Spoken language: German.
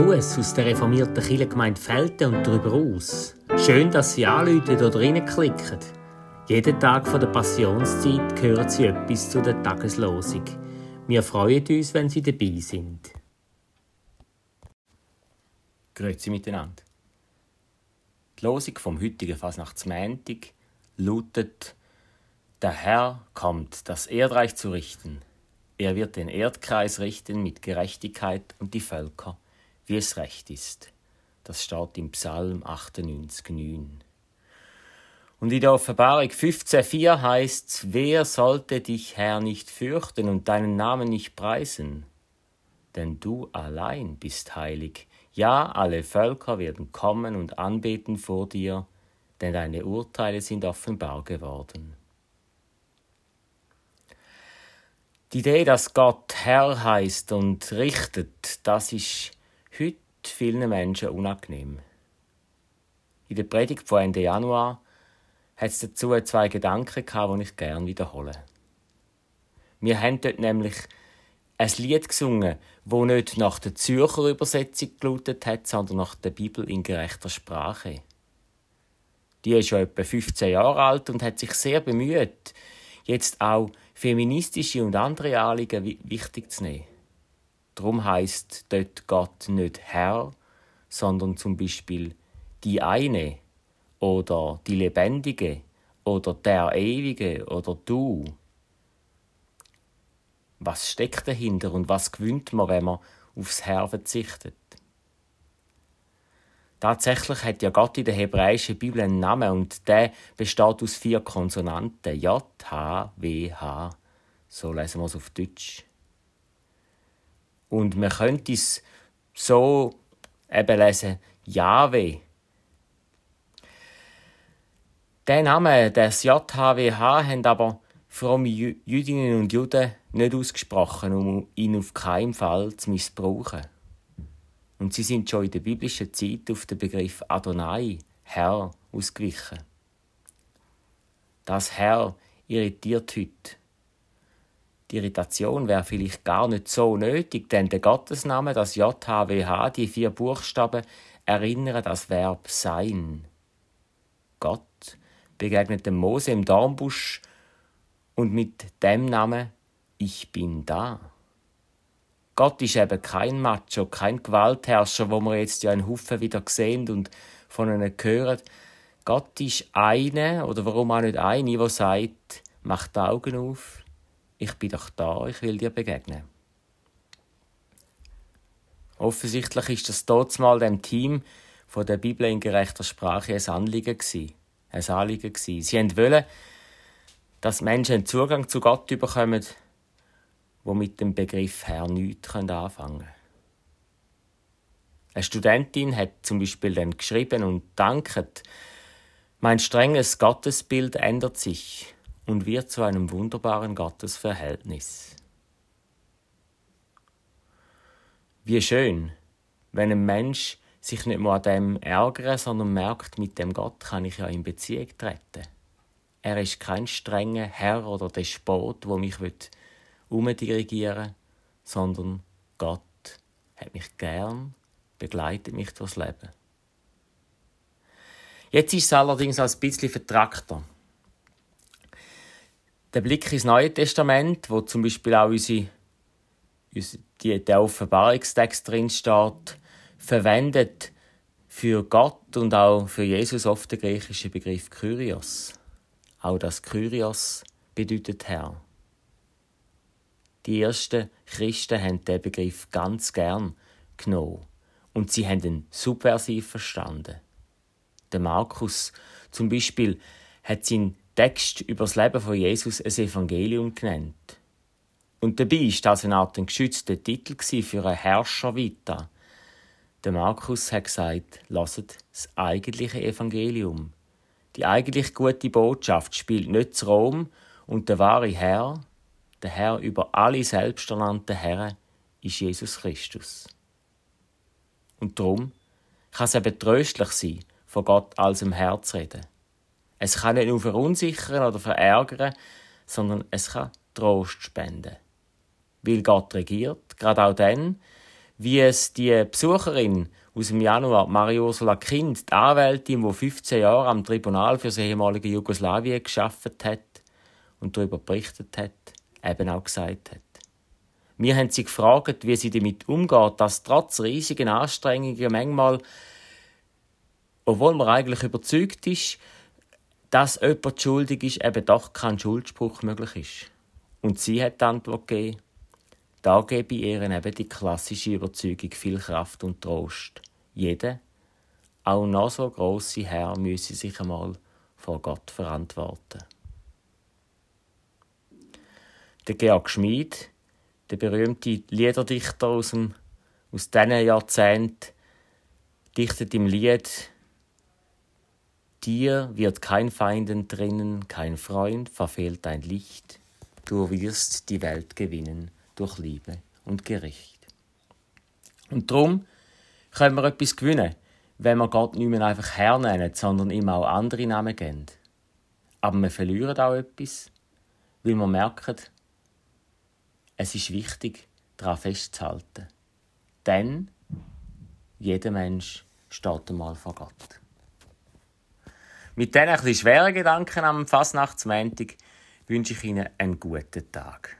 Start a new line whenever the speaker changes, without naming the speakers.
Gruß aus der reformierten Kirchengemeinde Felten und darüber aus. Schön, dass Sie anrufen oder reinklicken. Jeden Tag von der Passionszeit hören Sie etwas zu der Tageslosung. Wir freuen uns, wenn Sie dabei sind.
Grüezi miteinander. Die Losung vom heutigen Fasnachtsmäntig lautet: Der Herr kommt, das Erdreich zu richten. Er wird den Erdkreis richten mit Gerechtigkeit und die Völker wie es recht ist. Das steht im Psalm 98,9. Und in der Offenbarung 15,4 heißt wer sollte dich, Herr, nicht fürchten und deinen Namen nicht preisen? Denn du allein bist heilig. Ja, alle Völker werden kommen und anbeten vor dir, denn deine Urteile sind offenbar geworden. Die Idee, dass Gott Herr heißt und richtet, das ist heute vielen Menschen unangenehm. In der Predigt von Ende Januar hat es dazu zwei Gedanken gehabt, die ich gerne wiederhole. Wir haben dort nämlich ein Lied gesungen, wo nicht nach der Zürcher Übersetzung gelautet hat, sondern nach der Bibel in gerechter Sprache. Die ist schon etwa 15 Jahre alt und hat sich sehr bemüht, jetzt auch feministische und andere Anliegen wichtig zu nehmen. Darum heißt dort Gott nicht Herr, sondern zum Beispiel die eine oder die Lebendige oder der Ewige oder du. Was steckt dahinter und was gewinnt man, wenn man aufs Herr verzichtet? Tatsächlich hat ja Gott in der hebräischen Bibel einen Namen und der besteht aus vier Konsonanten. J, H, W, H. So lesen wir es auf Deutsch. Und man könnte es so eben lesen, Jahwe. Den Namen, das JHWH, haben aber fromme Jüdinnen und Juden nicht ausgesprochen, um ihn auf keinen Fall zu missbrauchen. Und sie sind schon in der biblischen Zeit auf den Begriff Adonai, Herr, ausgewichen. Das Herr irritiert heute. Die Irritation wäre vielleicht gar nicht so nötig, denn der Gottesname, das JHWH, die vier Buchstaben, erinnern das Verb sein. Gott begegnet dem Mose im Dornbusch und mit dem Namen Ich bin da. Gott ist eben kein Macho, kein Gewaltherrscher, wo wir jetzt ja einen Haufen wieder sehen und von ihnen hören. Gott ist eine, oder warum auch nicht eine, die sagt, mach die Augen auf, ich bin doch da, ich will dir begegnen. Offensichtlich ist das dort mal dem Team von der Bibel in gerechter Sprache ein Anliegen gewesen. Ein Anliegen gewesen. Sie wollen, dass Menschen Zugang zu Gott bekommen, wo mit dem Begriff Herr nichts anfangen können. Eine Studentin hat zum Beispiel dann geschrieben und danket, mein strenges Gottesbild ändert sich und wird zu einem wunderbaren Gottesverhältnis. Wie schön, wenn ein Mensch sich nicht nur an dem ärgert, sondern merkt, mit dem Gott kann ich ja in Beziehung treten. Er ist kein strenger Herr oder Despot, wo mich umdirigieren will, sondern Gott hat mich gern, begleitet mich durchs Leben. Jetzt ist es allerdings als ein bisschen vertrackter der Blick ins Neue Testament, wo zum Beispiel auch unsere, unsere, die, der Offenbarungstext drin steht, verwendet für Gott und auch für Jesus oft der griechische Begriff Kyrios. Auch das Kyrios bedeutet Herr. Die ersten Christen haben den Begriff ganz gern genommen und sie haben ihn subversiv verstanden. Der Markus zum Beispiel hat seinen Text über das Leben von Jesus ein Evangelium genannt. Und dabei war das eine Art ein geschützter Titel für einen Herrscher weiter. Der Markus hat gesagt, lasset das eigentliche Evangelium. Die eigentlich gute Botschaft spielt nicht zu Rom und der wahre Herr, der Herr über alle selbsternannten Herren, ist Jesus Christus. Und darum kann es eben tröstlich sein, von Gott als im Herz reden. Es kann nicht nur verunsichern oder verärgern, sondern es kann Trost spenden. Weil Gott regiert, gerade auch dann, wie es die Besucherin aus dem Januar, Maria-Ursula Kind, die Anwältin, die 15 Jahre am Tribunal für das ehemalige Jugoslawien geschafft hat und darüber berichtet hat, eben auch gesagt hat. Wir haben sie gefragt, wie sie damit umgeht, dass trotz riesigen Anstrengungen manchmal, obwohl man eigentlich überzeugt ist, dass jemand schuldig ist, eben doch kein Schuldspruch möglich ist. Und sie hat die Antwort gegeben, da gebe ich ihr eben die klassische Überzeugung viel Kraft und Trost. Jeder, auch noch so grosse Herr, müsse sich einmal vor Gott verantworten. Der Georg Schmid, der berühmte Liederdichter aus, dem, aus diesen Jahrzehnten, dichtet im Lied Dir wird kein Feind entrinnen, kein Freund verfehlt dein Licht, du wirst die Welt gewinnen durch Liebe und Gericht. Und darum können wir etwas gewinnen, wenn wir Gott nicht mehr einfach Herr nennen, sondern ihm auch andere Namen geben. Aber wir verlieren auch etwas, weil wir merken, es ist wichtig, daran festzuhalten. Denn jeder Mensch steht einmal vor Gott. Mit diesen etwas schweren Gedanken am Fasnachtsmäntig wünsche ich Ihnen einen guten Tag.